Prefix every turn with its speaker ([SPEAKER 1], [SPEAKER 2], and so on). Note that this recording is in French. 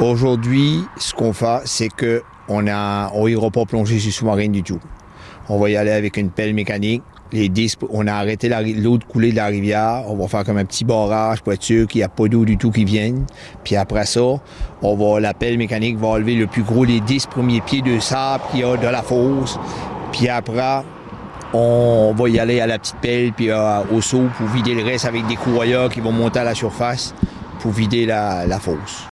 [SPEAKER 1] Aujourd'hui, ce qu'on fait, c'est que on a, on ira pas plonger sur sous-marine du tout. On va y aller avec une pelle mécanique. Les 10, on a arrêté l'eau de couler de la rivière. On va faire comme un petit barrage pour être sûr qu'il n'y a pas d'eau du tout qui vienne. Puis après ça, on va, la pelle mécanique va enlever le plus gros, les 10 premiers pieds de sable qu'il y a de la fosse. Puis après, on va y aller à la petite pelle puis euh, au seau pour vider le reste avec des courroyeurs qui vont monter à la surface pour vider la, la fosse.